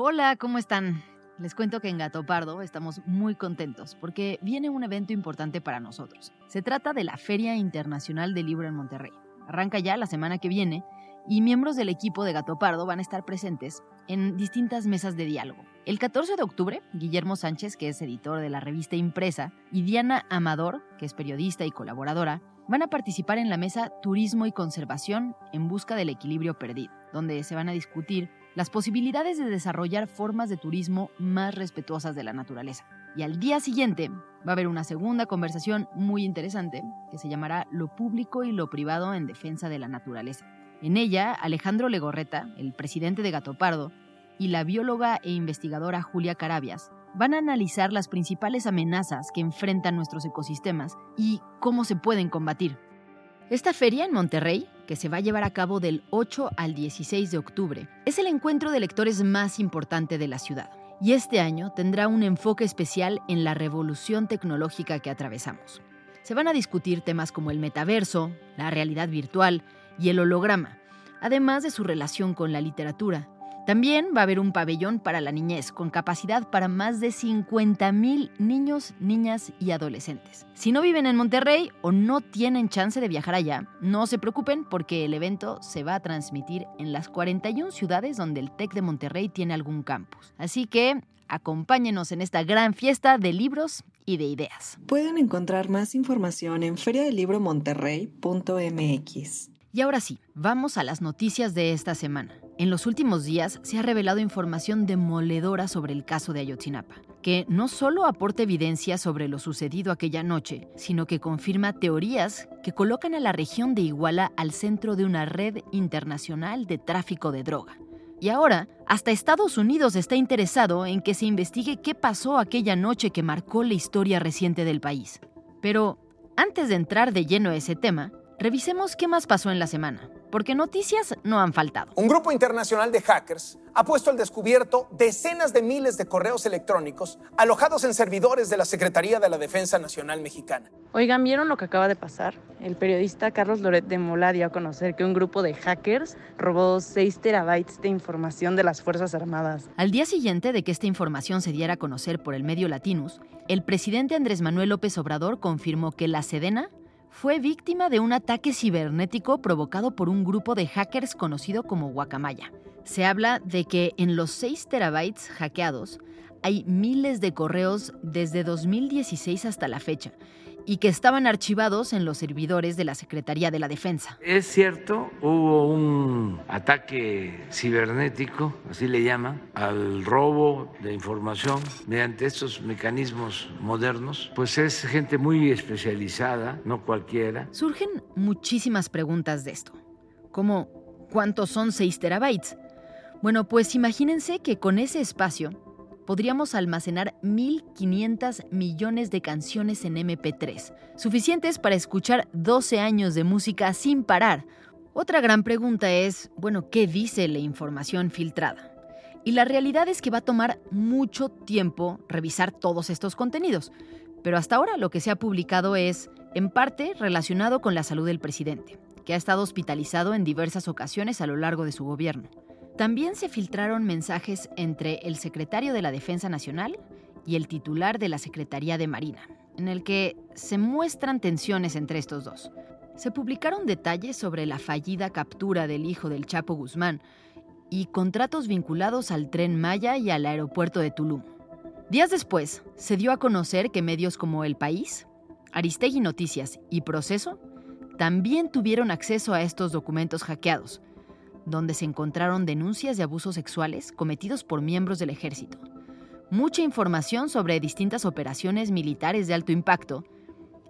Hola, ¿cómo están? Les cuento que en Gato Pardo estamos muy contentos porque viene un evento importante para nosotros. Se trata de la Feria Internacional del Libro en Monterrey. Arranca ya la semana que viene y miembros del equipo de Gato Pardo van a estar presentes en distintas mesas de diálogo. El 14 de octubre, Guillermo Sánchez, que es editor de la revista Impresa, y Diana Amador, que es periodista y colaboradora, van a participar en la mesa Turismo y Conservación en busca del equilibrio perdido, donde se van a discutir las posibilidades de desarrollar formas de turismo más respetuosas de la naturaleza. Y al día siguiente va a haber una segunda conversación muy interesante que se llamará Lo público y lo privado en defensa de la naturaleza. En ella, Alejandro Legorreta, el presidente de Gatopardo, y la bióloga e investigadora Julia Carabias van a analizar las principales amenazas que enfrentan nuestros ecosistemas y cómo se pueden combatir. Esta feria en Monterrey, que se va a llevar a cabo del 8 al 16 de octubre, es el encuentro de lectores más importante de la ciudad. Y este año tendrá un enfoque especial en la revolución tecnológica que atravesamos. Se van a discutir temas como el metaverso, la realidad virtual y el holograma, además de su relación con la literatura. También va a haber un pabellón para la niñez con capacidad para más de 50.000 niños, niñas y adolescentes. Si no viven en Monterrey o no tienen chance de viajar allá, no se preocupen porque el evento se va a transmitir en las 41 ciudades donde el TEC de Monterrey tiene algún campus. Así que acompáñenos en esta gran fiesta de libros y de ideas. Pueden encontrar más información en feriadelibromonterrey.mx. Y ahora sí, vamos a las noticias de esta semana. En los últimos días se ha revelado información demoledora sobre el caso de Ayotzinapa, que no solo aporta evidencia sobre lo sucedido aquella noche, sino que confirma teorías que colocan a la región de Iguala al centro de una red internacional de tráfico de droga. Y ahora, hasta Estados Unidos está interesado en que se investigue qué pasó aquella noche que marcó la historia reciente del país. Pero, antes de entrar de lleno a ese tema, revisemos qué más pasó en la semana, porque noticias no han faltado. Un grupo internacional de hackers ha puesto al descubierto decenas de miles de correos electrónicos alojados en servidores de la Secretaría de la Defensa Nacional Mexicana. Oigan, ¿vieron lo que acaba de pasar? El periodista Carlos Loret de Mola dio a conocer que un grupo de hackers robó 6 terabytes de información de las Fuerzas Armadas. Al día siguiente de que esta información se diera a conocer por el medio Latinus, el presidente Andrés Manuel López Obrador confirmó que la Sedena fue víctima de un ataque cibernético provocado por un grupo de hackers conocido como Guacamaya. Se habla de que en los 6 terabytes hackeados hay miles de correos desde 2016 hasta la fecha y que estaban archivados en los servidores de la Secretaría de la Defensa. Es cierto, hubo un ataque cibernético, así le llaman, al robo de información mediante estos mecanismos modernos. Pues es gente muy especializada, no cualquiera. Surgen muchísimas preguntas de esto, como ¿cuántos son 6 terabytes? Bueno, pues imagínense que con ese espacio podríamos almacenar 1.500 millones de canciones en MP3, suficientes para escuchar 12 años de música sin parar. Otra gran pregunta es, bueno, ¿qué dice la información filtrada? Y la realidad es que va a tomar mucho tiempo revisar todos estos contenidos, pero hasta ahora lo que se ha publicado es, en parte, relacionado con la salud del presidente, que ha estado hospitalizado en diversas ocasiones a lo largo de su gobierno. También se filtraron mensajes entre el secretario de la Defensa Nacional y el titular de la Secretaría de Marina, en el que se muestran tensiones entre estos dos. Se publicaron detalles sobre la fallida captura del hijo del Chapo Guzmán y contratos vinculados al tren Maya y al aeropuerto de Tulum. Días después, se dio a conocer que medios como El País, Aristegui Noticias y Proceso también tuvieron acceso a estos documentos hackeados, donde se encontraron denuncias de abusos sexuales cometidos por miembros del ejército, mucha información sobre distintas operaciones militares de alto impacto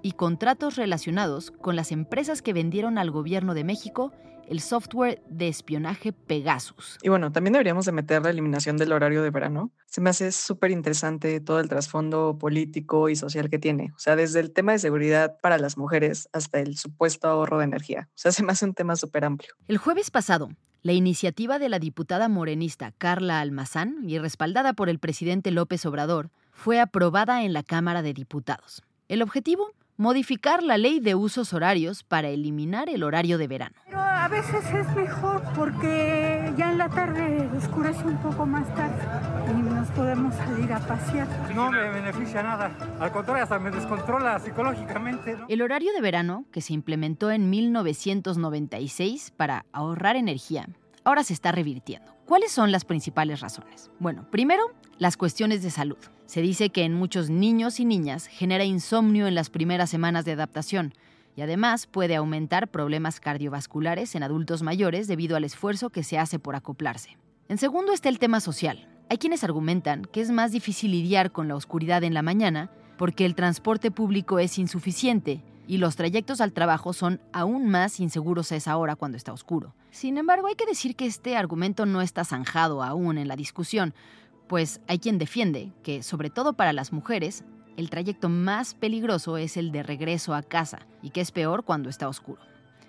y contratos relacionados con las empresas que vendieron al gobierno de México el software de espionaje Pegasus. Y bueno, también deberíamos de meter la eliminación del horario de verano. Se me hace súper interesante todo el trasfondo político y social que tiene. O sea, desde el tema de seguridad para las mujeres hasta el supuesto ahorro de energía. O sea, se me hace un tema súper amplio. El jueves pasado, la iniciativa de la diputada morenista Carla Almazán y respaldada por el presidente López Obrador fue aprobada en la Cámara de Diputados. El objetivo, modificar la ley de usos horarios para eliminar el horario de verano. Pero a veces es mejor porque ya en la tarde oscurece un poco más tarde y nos podemos salir a pasear. No me beneficia nada, al contrario, hasta me descontrola psicológicamente. El horario de verano, que se implementó en 1996 para ahorrar energía, ahora se está revirtiendo. ¿Cuáles son las principales razones? Bueno, primero, las cuestiones de salud. Se dice que en muchos niños y niñas genera insomnio en las primeras semanas de adaptación y además puede aumentar problemas cardiovasculares en adultos mayores debido al esfuerzo que se hace por acoplarse. En segundo está el tema social. Hay quienes argumentan que es más difícil lidiar con la oscuridad en la mañana porque el transporte público es insuficiente y los trayectos al trabajo son aún más inseguros a esa hora cuando está oscuro. Sin embargo, hay que decir que este argumento no está zanjado aún en la discusión, pues hay quien defiende que, sobre todo para las mujeres, el trayecto más peligroso es el de regreso a casa y que es peor cuando está oscuro.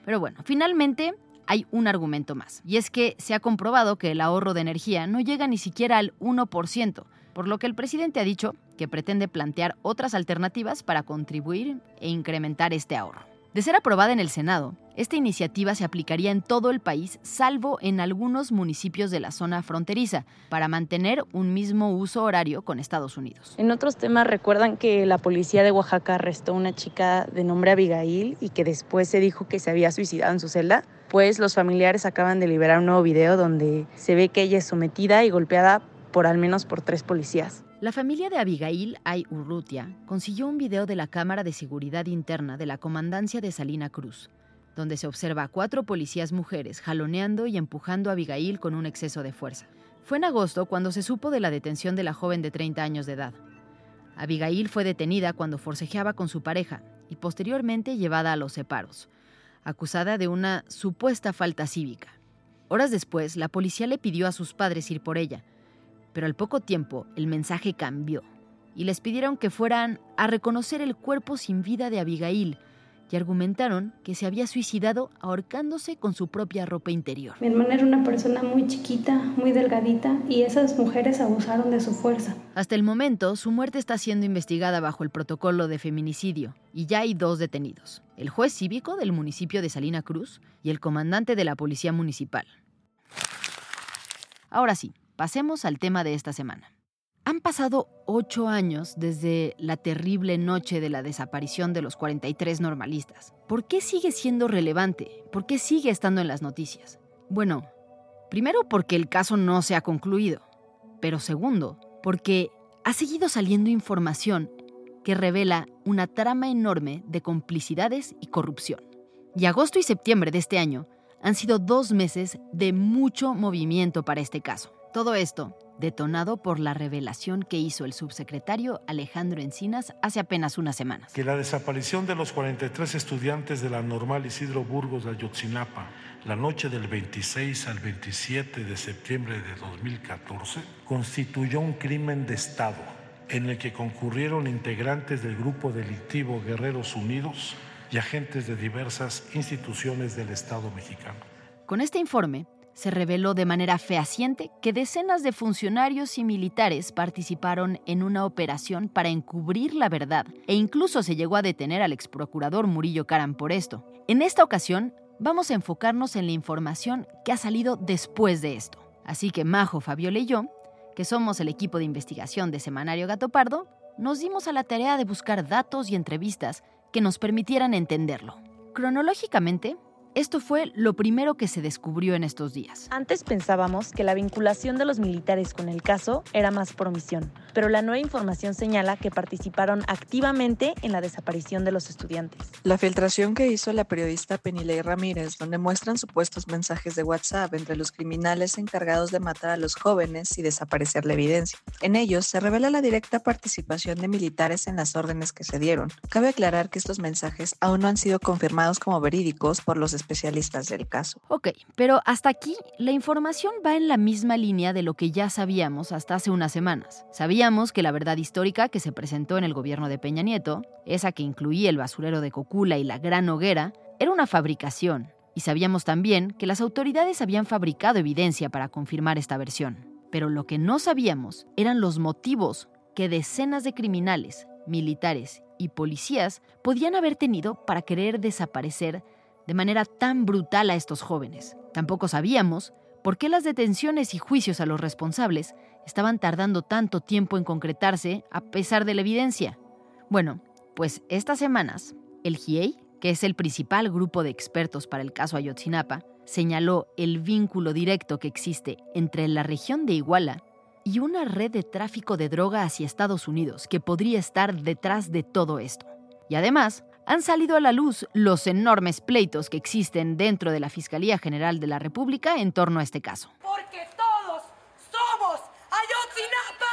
Pero bueno, finalmente hay un argumento más, y es que se ha comprobado que el ahorro de energía no llega ni siquiera al 1%, por lo que el presidente ha dicho que pretende plantear otras alternativas para contribuir e incrementar este ahorro. De ser aprobada en el Senado, esta iniciativa se aplicaría en todo el país, salvo en algunos municipios de la zona fronteriza, para mantener un mismo uso horario con Estados Unidos. En otros temas, recuerdan que la policía de Oaxaca arrestó a una chica de nombre Abigail y que después se dijo que se había suicidado en su celda. Pues los familiares acaban de liberar un nuevo video donde se ve que ella es sometida y golpeada por al menos por tres policías. La familia de Abigail Ay Urrutia consiguió un video de la Cámara de Seguridad Interna de la Comandancia de Salina Cruz, donde se observa a cuatro policías mujeres jaloneando y empujando a Abigail con un exceso de fuerza. Fue en agosto cuando se supo de la detención de la joven de 30 años de edad. Abigail fue detenida cuando forcejeaba con su pareja y posteriormente llevada a los separos, acusada de una supuesta falta cívica. Horas después, la policía le pidió a sus padres ir por ella, pero al poco tiempo el mensaje cambió y les pidieron que fueran a reconocer el cuerpo sin vida de Abigail y argumentaron que se había suicidado ahorcándose con su propia ropa interior. Mi hermana era una persona muy chiquita, muy delgadita y esas mujeres abusaron de su fuerza. Hasta el momento, su muerte está siendo investigada bajo el protocolo de feminicidio y ya hay dos detenidos, el juez cívico del municipio de Salina Cruz y el comandante de la policía municipal. Ahora sí, Pasemos al tema de esta semana. Han pasado ocho años desde la terrible noche de la desaparición de los 43 normalistas. ¿Por qué sigue siendo relevante? ¿Por qué sigue estando en las noticias? Bueno, primero porque el caso no se ha concluido, pero segundo, porque ha seguido saliendo información que revela una trama enorme de complicidades y corrupción. Y agosto y septiembre de este año han sido dos meses de mucho movimiento para este caso. Todo esto detonado por la revelación que hizo el subsecretario Alejandro Encinas hace apenas unas semanas. Que la desaparición de los 43 estudiantes de la normal Isidro Burgos de Ayotzinapa la noche del 26 al 27 de septiembre de 2014 constituyó un crimen de Estado en el que concurrieron integrantes del grupo delictivo Guerreros Unidos y agentes de diversas instituciones del Estado mexicano. Con este informe, se reveló de manera fehaciente que decenas de funcionarios y militares participaron en una operación para encubrir la verdad e incluso se llegó a detener al exprocurador Murillo Caram por esto. En esta ocasión, vamos a enfocarnos en la información que ha salido después de esto. Así que Majo, Fabiola y yo, que somos el equipo de investigación de Semanario Gato Pardo, nos dimos a la tarea de buscar datos y entrevistas que nos permitieran entenderlo. Cronológicamente, esto fue lo primero que se descubrió en estos días. Antes pensábamos que la vinculación de los militares con el caso era más por omisión, pero la nueva información señala que participaron activamente en la desaparición de los estudiantes. La filtración que hizo la periodista Penilei Ramírez, donde muestran supuestos mensajes de WhatsApp entre los criminales encargados de matar a los jóvenes y desaparecer la evidencia. En ellos se revela la directa participación de militares en las órdenes que se dieron. Cabe aclarar que estos mensajes aún no han sido confirmados como verídicos por los especialistas del caso. Ok, pero hasta aquí la información va en la misma línea de lo que ya sabíamos hasta hace unas semanas. Sabíamos que la verdad histórica que se presentó en el gobierno de Peña Nieto, esa que incluía el basurero de Cocula y la gran hoguera, era una fabricación. Y sabíamos también que las autoridades habían fabricado evidencia para confirmar esta versión. Pero lo que no sabíamos eran los motivos que decenas de criminales, militares y policías podían haber tenido para querer desaparecer de manera tan brutal a estos jóvenes. Tampoco sabíamos por qué las detenciones y juicios a los responsables estaban tardando tanto tiempo en concretarse a pesar de la evidencia. Bueno, pues estas semanas, el GIEI, que es el principal grupo de expertos para el caso Ayotzinapa, señaló el vínculo directo que existe entre la región de Iguala y una red de tráfico de droga hacia Estados Unidos que podría estar detrás de todo esto. Y además, han salido a la luz los enormes pleitos que existen dentro de la Fiscalía General de la República en torno a este caso. Porque todos somos Ayotzinapa.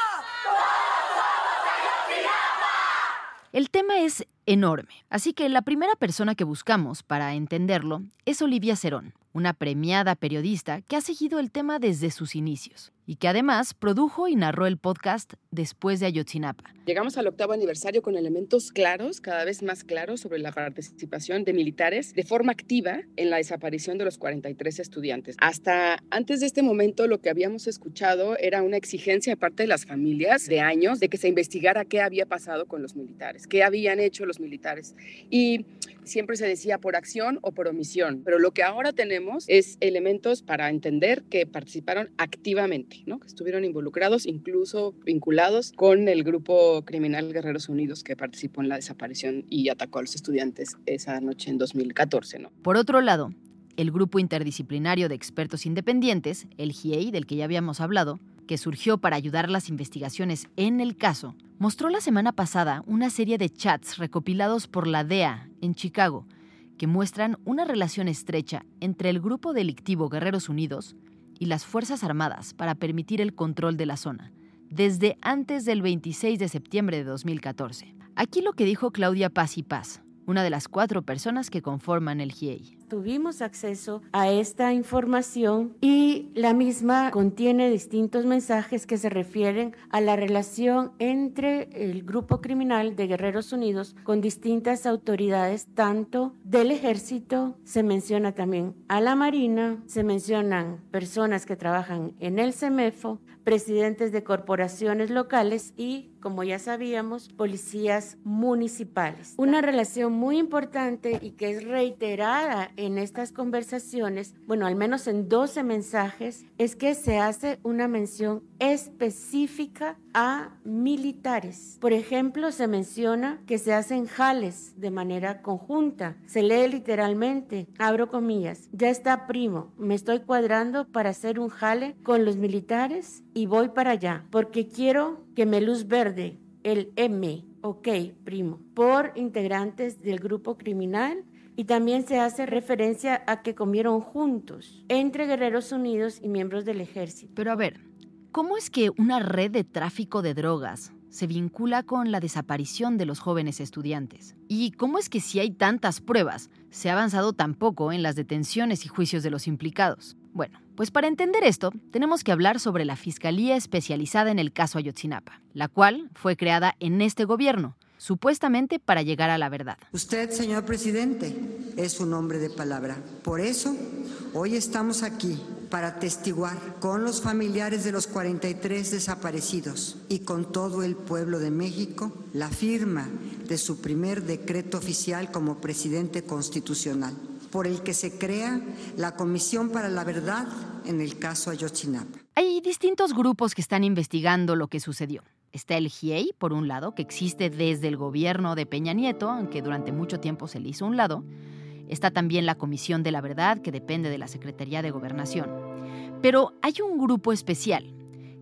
El tema es enorme, así que la primera persona que buscamos para entenderlo es Olivia Cerón, una premiada periodista que ha seguido el tema desde sus inicios y que además produjo y narró el podcast después de Ayotzinapa. Llegamos al octavo aniversario con elementos claros, cada vez más claros, sobre la participación de militares de forma activa en la desaparición de los 43 estudiantes. Hasta antes de este momento lo que habíamos escuchado era una exigencia de parte de las familias de años de que se investigara qué había pasado con los militares, qué habían hecho los militares. Y siempre se decía por acción o por omisión, pero lo que ahora tenemos es elementos para entender que participaron activamente que estuvieron involucrados, incluso vinculados con el grupo criminal Guerreros Unidos que participó en la desaparición y atacó a los estudiantes esa noche en 2014. ¿no? Por otro lado, el grupo interdisciplinario de expertos independientes, el GIEI, del que ya habíamos hablado, que surgió para ayudar las investigaciones en el caso, mostró la semana pasada una serie de chats recopilados por la DEA en Chicago que muestran una relación estrecha entre el grupo delictivo Guerreros Unidos, y las Fuerzas Armadas para permitir el control de la zona, desde antes del 26 de septiembre de 2014. Aquí lo que dijo Claudia Paz y Paz, una de las cuatro personas que conforman el GIEI. Tuvimos acceso a esta información y la misma contiene distintos mensajes que se refieren a la relación entre el grupo criminal de Guerreros Unidos con distintas autoridades, tanto del ejército, se menciona también a la Marina, se mencionan personas que trabajan en el CEMEFO, presidentes de corporaciones locales y, como ya sabíamos, policías municipales. Una relación muy importante y que es reiterada en estas conversaciones, bueno, al menos en 12 mensajes, es que se hace una mención específica a militares. Por ejemplo, se menciona que se hacen jales de manera conjunta. Se lee literalmente, abro comillas, ya está primo, me estoy cuadrando para hacer un jale con los militares y voy para allá, porque quiero que me luz verde, el M, ok, primo, por integrantes del grupo criminal y también se hace referencia a que comieron juntos entre Guerreros Unidos y miembros del ejército. Pero a ver, ¿cómo es que una red de tráfico de drogas se vincula con la desaparición de los jóvenes estudiantes. ¿Y cómo es que si hay tantas pruebas, se ha avanzado tan poco en las detenciones y juicios de los implicados? Bueno, pues para entender esto, tenemos que hablar sobre la Fiscalía Especializada en el caso Ayotzinapa, la cual fue creada en este gobierno, supuestamente para llegar a la verdad. Usted, señor presidente, es un hombre de palabra. Por eso, hoy estamos aquí para testiguar con los familiares de los 43 desaparecidos y con todo el pueblo de México la firma de su primer decreto oficial como presidente constitucional por el que se crea la Comisión para la Verdad en el caso Ayotzinapa. Hay distintos grupos que están investigando lo que sucedió. Está el GIEI, por un lado, que existe desde el gobierno de Peña Nieto, aunque durante mucho tiempo se le hizo un lado. Está también la Comisión de la Verdad, que depende de la Secretaría de Gobernación. Pero hay un grupo especial,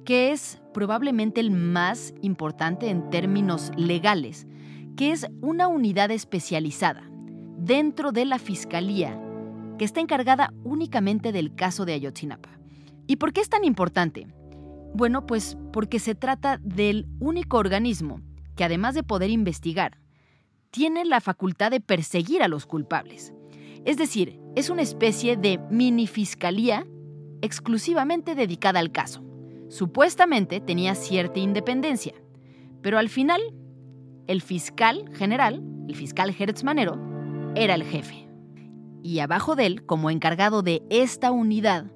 que es probablemente el más importante en términos legales, que es una unidad especializada dentro de la Fiscalía que está encargada únicamente del caso de Ayotzinapa. ¿Y por qué es tan importante? Bueno, pues porque se trata del único organismo que además de poder investigar, tiene la facultad de perseguir a los culpables. Es decir, es una especie de mini fiscalía exclusivamente dedicada al caso. Supuestamente tenía cierta independencia, pero al final, el fiscal general, el fiscal Hertz Manero, era el jefe. Y abajo de él, como encargado de esta unidad,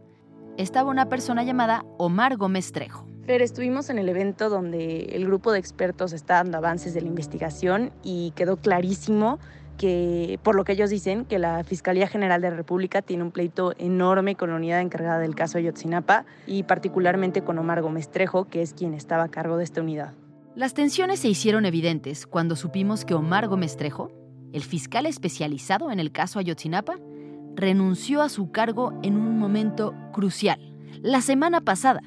estaba una persona llamada Omar Gómez Trejo. Pero estuvimos en el evento donde el grupo de expertos está dando avances de la investigación y quedó clarísimo que, por lo que ellos dicen, que la Fiscalía General de la República tiene un pleito enorme con la unidad encargada del caso Ayotzinapa y particularmente con Omar Gómez Trejo, que es quien estaba a cargo de esta unidad. Las tensiones se hicieron evidentes cuando supimos que Omar Gómez Trejo el fiscal especializado en el caso Ayotzinapa, renunció a su cargo en un momento crucial, la semana pasada.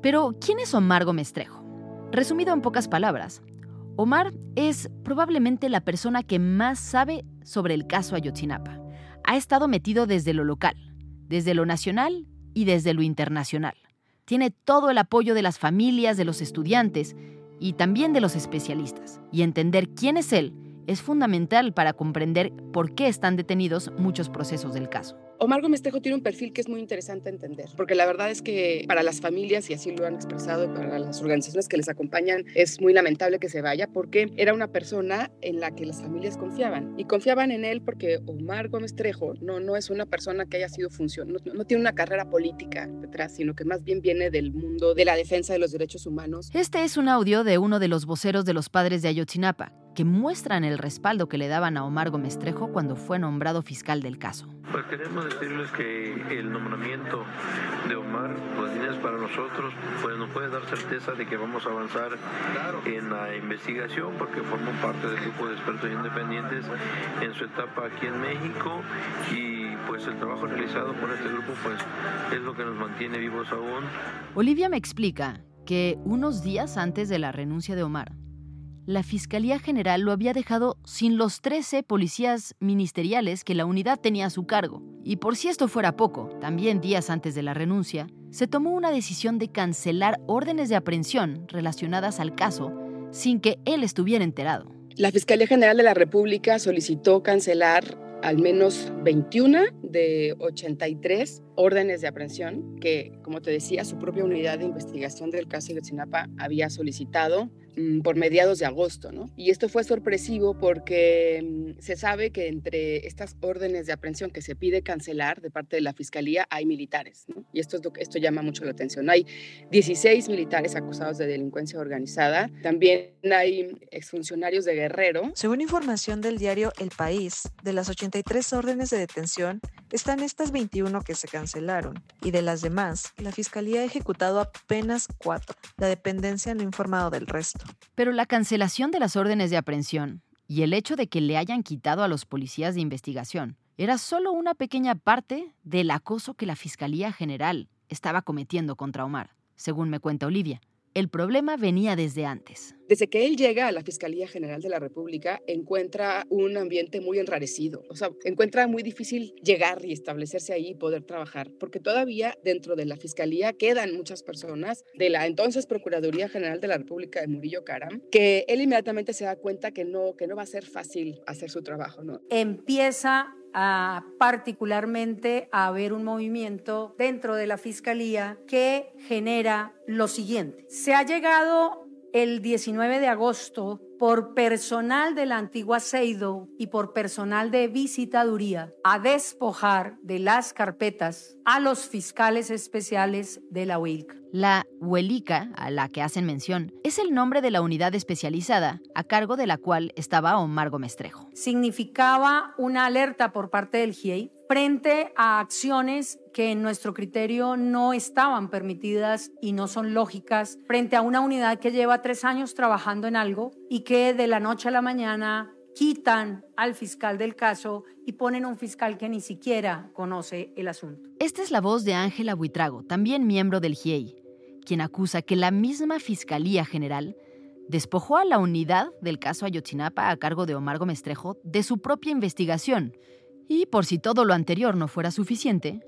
Pero, ¿quién es Omar Gómez Trejo? Resumido en pocas palabras, Omar es probablemente la persona que más sabe sobre el caso Ayotzinapa. Ha estado metido desde lo local, desde lo nacional y desde lo internacional. Tiene todo el apoyo de las familias, de los estudiantes y también de los especialistas. Y entender quién es él es fundamental para comprender por qué están detenidos muchos procesos del caso. Omar Gómez Tejo tiene un perfil que es muy interesante entender, porque la verdad es que para las familias, y así lo han expresado, y para las organizaciones que les acompañan, es muy lamentable que se vaya, porque era una persona en la que las familias confiaban. Y confiaban en él porque Omar Gómez Trejo no, no es una persona que haya sido función, no, no tiene una carrera política detrás, sino que más bien viene del mundo de la defensa de los derechos humanos. Este es un audio de uno de los voceros de los padres de Ayotzinapa, que muestran el respaldo que le daban a Omar Gómez Trejo cuando fue nombrado fiscal del caso. Pues queremos decirles que el nombramiento de Omar pues es para nosotros, pues nos puede dar certeza de que vamos a avanzar en la investigación porque formó parte del grupo de expertos independientes en su etapa aquí en México y pues el trabajo realizado por este grupo pues es lo que nos mantiene vivos aún. Olivia me explica que unos días antes de la renuncia de Omar, la Fiscalía General lo había dejado sin los 13 policías ministeriales que la unidad tenía a su cargo. Y por si esto fuera poco, también días antes de la renuncia, se tomó una decisión de cancelar órdenes de aprehensión relacionadas al caso sin que él estuviera enterado. La Fiscalía General de la República solicitó cancelar al menos 21 de 83 órdenes de aprehensión que, como te decía, su propia unidad de investigación del caso de Yotzinapa había solicitado por mediados de agosto, ¿no? Y esto fue sorpresivo porque mm, se sabe que entre estas órdenes de aprehensión que se pide cancelar de parte de la Fiscalía hay militares, ¿no? Y esto, es lo que, esto llama mucho la atención. Hay 16 militares acusados de delincuencia organizada, también hay exfuncionarios de Guerrero. Según información del diario El País, de las 83 órdenes de detención, están estas 21 que se cancelaron, y de las demás, la Fiscalía ha ejecutado apenas cuatro. La dependencia no ha informado del resto. Pero la cancelación de las órdenes de aprehensión y el hecho de que le hayan quitado a los policías de investigación era solo una pequeña parte del acoso que la Fiscalía General estaba cometiendo contra Omar, según me cuenta Olivia. El problema venía desde antes. Desde que él llega a la Fiscalía General de la República, encuentra un ambiente muy enrarecido. O sea, encuentra muy difícil llegar y establecerse ahí y poder trabajar, porque todavía dentro de la Fiscalía quedan muchas personas de la entonces Procuraduría General de la República de Murillo Caram, que él inmediatamente se da cuenta que no, que no va a ser fácil hacer su trabajo. ¿no? Empieza a, particularmente a haber un movimiento dentro de la Fiscalía que genera lo siguiente. Se ha llegado el 19 de agosto por personal de la antigua Seido y por personal de visitaduría a despojar de las carpetas a los fiscales especiales de la UILCA. La Huelica, a la que hacen mención, es el nombre de la unidad especializada a cargo de la cual estaba Omar Gómez Trejo. Significaba una alerta por parte del GIEI frente a acciones que en nuestro criterio no estaban permitidas y no son lógicas, frente a una unidad que lleva tres años trabajando en algo y que de la noche a la mañana quitan al fiscal del caso y ponen un fiscal que ni siquiera conoce el asunto. Esta es la voz de Ángela Buitrago, también miembro del GIEI, quien acusa que la misma Fiscalía General despojó a la unidad del caso Ayotzinapa a cargo de Omar Gómez de su propia investigación y por si todo lo anterior no fuera suficiente,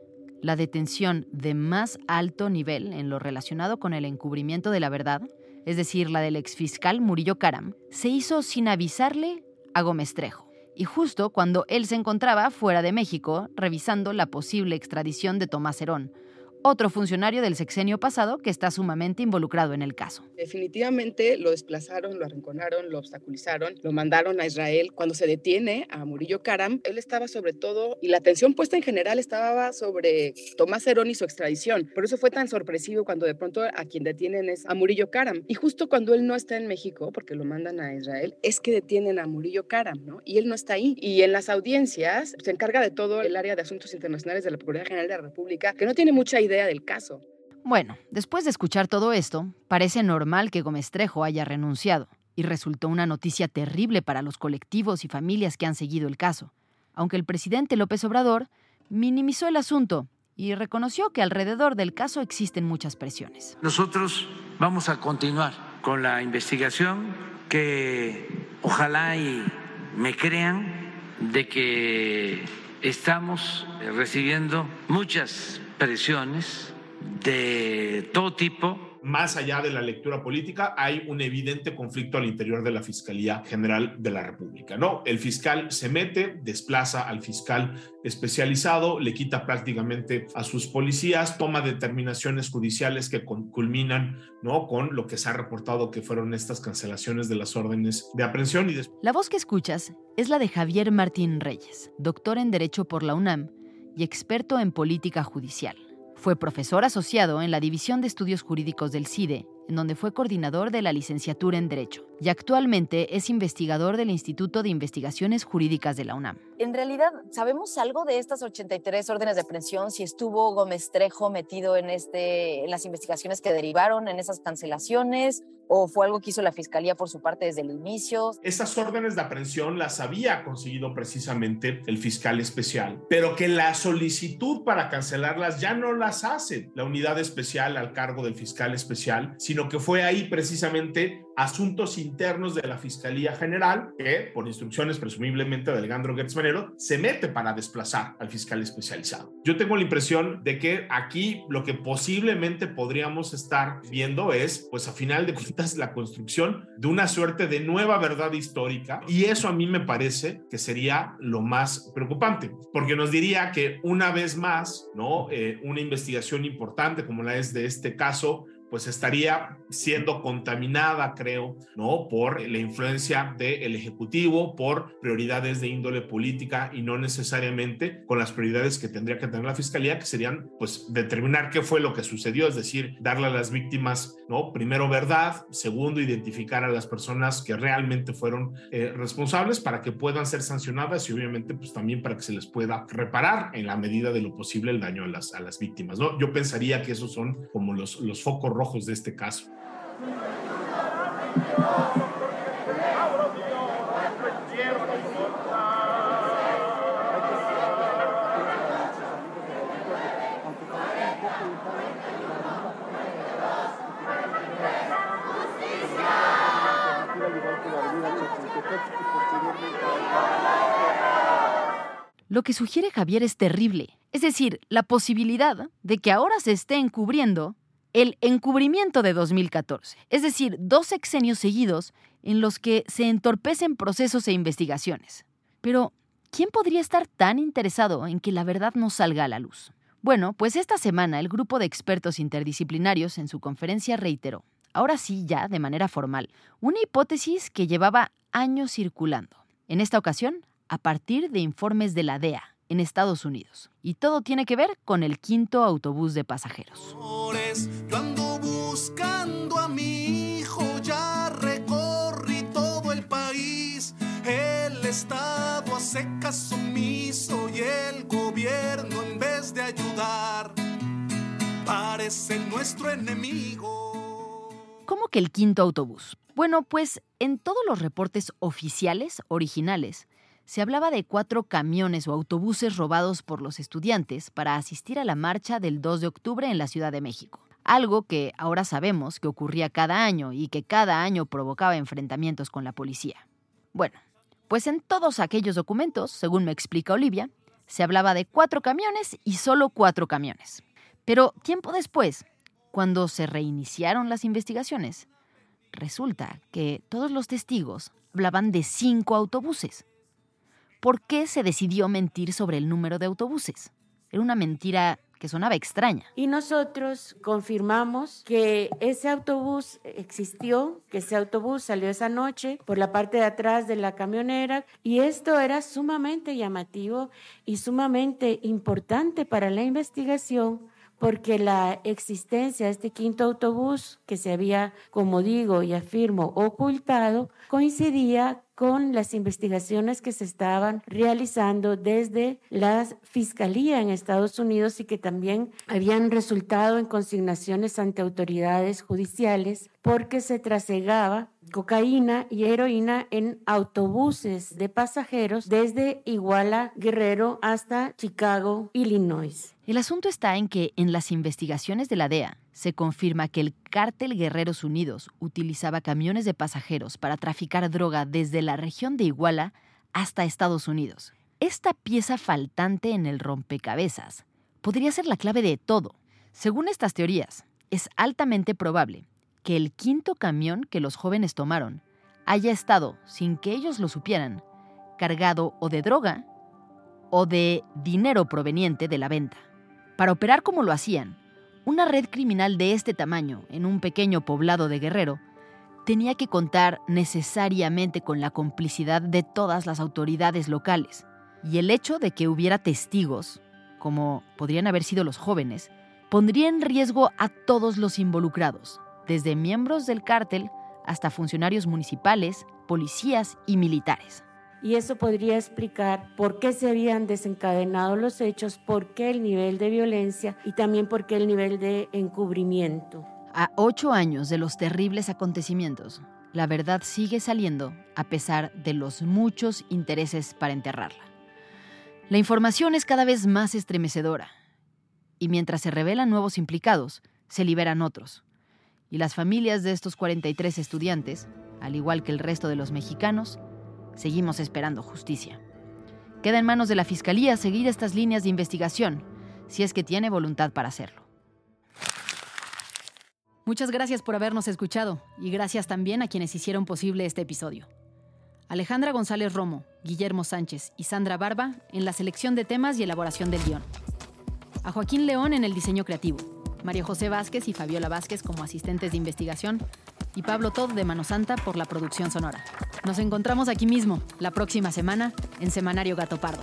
la detención de más alto nivel en lo relacionado con el encubrimiento de la verdad, es decir, la del exfiscal Murillo Caram, se hizo sin avisarle a Gómez Trejo, y justo cuando él se encontraba fuera de México revisando la posible extradición de Tomás Herón, otro funcionario del sexenio pasado que está sumamente involucrado en el caso. Definitivamente lo desplazaron, lo arrinconaron, lo obstaculizaron, lo mandaron a Israel. Cuando se detiene a Murillo Karam, él estaba sobre todo, y la atención puesta en general estaba sobre Tomás Herón y su extradición. Por eso fue tan sorpresivo cuando de pronto a quien detienen es a Murillo Karam. Y justo cuando él no está en México, porque lo mandan a Israel, es que detienen a Murillo Karam, ¿no? Y él no está ahí. Y en las audiencias se encarga de todo el área de asuntos internacionales de la Procuraduría General de la República, que no tiene mucha idea del caso. Bueno, después de escuchar todo esto, parece normal que Gómez Trejo haya renunciado, y resultó una noticia terrible para los colectivos y familias que han seguido el caso, aunque el presidente López Obrador minimizó el asunto y reconoció que alrededor del caso existen muchas presiones. Nosotros vamos a continuar con la investigación que ojalá y me crean de que estamos recibiendo muchas presiones de todo tipo más allá de la lectura política, hay un evidente conflicto al interior de la Fiscalía General de la República. ¿no? El fiscal se mete, desplaza al fiscal especializado, le quita prácticamente a sus policías, toma determinaciones judiciales que culminan ¿no? con lo que se ha reportado que fueron estas cancelaciones de las órdenes de aprehensión. Y la voz que escuchas es la de Javier Martín Reyes, doctor en Derecho por la UNAM y experto en política judicial. Fue profesor asociado en la División de Estudios Jurídicos del CIDE, en donde fue coordinador de la licenciatura en Derecho, y actualmente es investigador del Instituto de Investigaciones Jurídicas de la UNAM. En realidad, ¿sabemos algo de estas 83 órdenes de aprehensión? Si estuvo Gómez Trejo metido en, este, en las investigaciones que derivaron en esas cancelaciones, o fue algo que hizo la fiscalía por su parte desde el inicio. Esas órdenes de aprehensión las había conseguido precisamente el fiscal especial, pero que la solicitud para cancelarlas ya no las hace la unidad especial al cargo del fiscal especial, sino que fue ahí precisamente asuntos internos de la Fiscalía General, que por instrucciones presumiblemente de Alejandro Gertz se mete para desplazar al fiscal especializado. Yo tengo la impresión de que aquí lo que posiblemente podríamos estar viendo es, pues a final de cuentas, la construcción de una suerte de nueva verdad histórica y eso a mí me parece que sería lo más preocupante, porque nos diría que una vez más, ¿no? Eh, una investigación importante como la es de este caso, pues estaría siendo contaminada, creo, ¿no? Por la influencia del Ejecutivo, por prioridades de índole política y no necesariamente con las prioridades que tendría que tener la Fiscalía, que serían, pues, determinar qué fue lo que sucedió, es decir, darle a las víctimas, ¿no? Primero, verdad, segundo, identificar a las personas que realmente fueron eh, responsables para que puedan ser sancionadas y obviamente, pues, también para que se les pueda reparar en la medida de lo posible el daño a las, a las víctimas, ¿no? Yo pensaría que esos son como los, los focos rojos de este caso. Lo que sugiere Javier es terrible, es decir, la posibilidad de que ahora se esté encubriendo el encubrimiento de 2014, es decir, dos sexenios seguidos en los que se entorpecen procesos e investigaciones. Pero, ¿quién podría estar tan interesado en que la verdad no salga a la luz? Bueno, pues esta semana el grupo de expertos interdisciplinarios en su conferencia reiteró, ahora sí ya de manera formal, una hipótesis que llevaba años circulando. En esta ocasión, a partir de informes de la DEA en Estados Unidos. Y todo tiene que ver con el quinto autobús de pasajeros. Yo ando buscando a mi hijo, ya recorrí todo el país. El Estado hace caso omiso y el gobierno en vez de ayudar parece nuestro enemigo. ¿Cómo que el quinto autobús? Bueno, pues en todos los reportes oficiales originales se hablaba de cuatro camiones o autobuses robados por los estudiantes para asistir a la marcha del 2 de octubre en la Ciudad de México. Algo que ahora sabemos que ocurría cada año y que cada año provocaba enfrentamientos con la policía. Bueno, pues en todos aquellos documentos, según me explica Olivia, se hablaba de cuatro camiones y solo cuatro camiones. Pero tiempo después, cuando se reiniciaron las investigaciones, resulta que todos los testigos hablaban de cinco autobuses. ¿Por qué se decidió mentir sobre el número de autobuses? Era una mentira que sonaba extraña. Y nosotros confirmamos que ese autobús existió, que ese autobús salió esa noche por la parte de atrás de la camionera y esto era sumamente llamativo y sumamente importante para la investigación porque la existencia de este quinto autobús que se había, como digo y afirmo, ocultado, coincidía con las investigaciones que se estaban realizando desde la Fiscalía en Estados Unidos y que también habían resultado en consignaciones ante autoridades judiciales porque se trasegaba cocaína y heroína en autobuses de pasajeros desde Iguala, Guerrero hasta Chicago, Illinois. El asunto está en que en las investigaciones de la DEA se confirma que el cártel Guerreros Unidos utilizaba camiones de pasajeros para traficar droga desde la región de Iguala hasta Estados Unidos. Esta pieza faltante en el rompecabezas podría ser la clave de todo. Según estas teorías, es altamente probable que el quinto camión que los jóvenes tomaron haya estado, sin que ellos lo supieran, cargado o de droga o de dinero proveniente de la venta. Para operar como lo hacían, una red criminal de este tamaño en un pequeño poblado de Guerrero tenía que contar necesariamente con la complicidad de todas las autoridades locales, y el hecho de que hubiera testigos, como podrían haber sido los jóvenes, pondría en riesgo a todos los involucrados, desde miembros del cártel hasta funcionarios municipales, policías y militares. Y eso podría explicar por qué se habían desencadenado los hechos, por qué el nivel de violencia y también por qué el nivel de encubrimiento. A ocho años de los terribles acontecimientos, la verdad sigue saliendo a pesar de los muchos intereses para enterrarla. La información es cada vez más estremecedora y mientras se revelan nuevos implicados, se liberan otros y las familias de estos 43 estudiantes, al igual que el resto de los mexicanos, seguimos esperando justicia. Queda en manos de la Fiscalía seguir estas líneas de investigación, si es que tiene voluntad para hacerlo. Muchas gracias por habernos escuchado y gracias también a quienes hicieron posible este episodio. Alejandra González Romo, Guillermo Sánchez y Sandra Barba en la selección de temas y elaboración del guion. A Joaquín León en el diseño creativo María José Vázquez y Fabiola Vázquez como asistentes de investigación y Pablo Todd de Mano Santa por la producción sonora. Nos encontramos aquí mismo, la próxima semana, en Semanario Gato Pardo.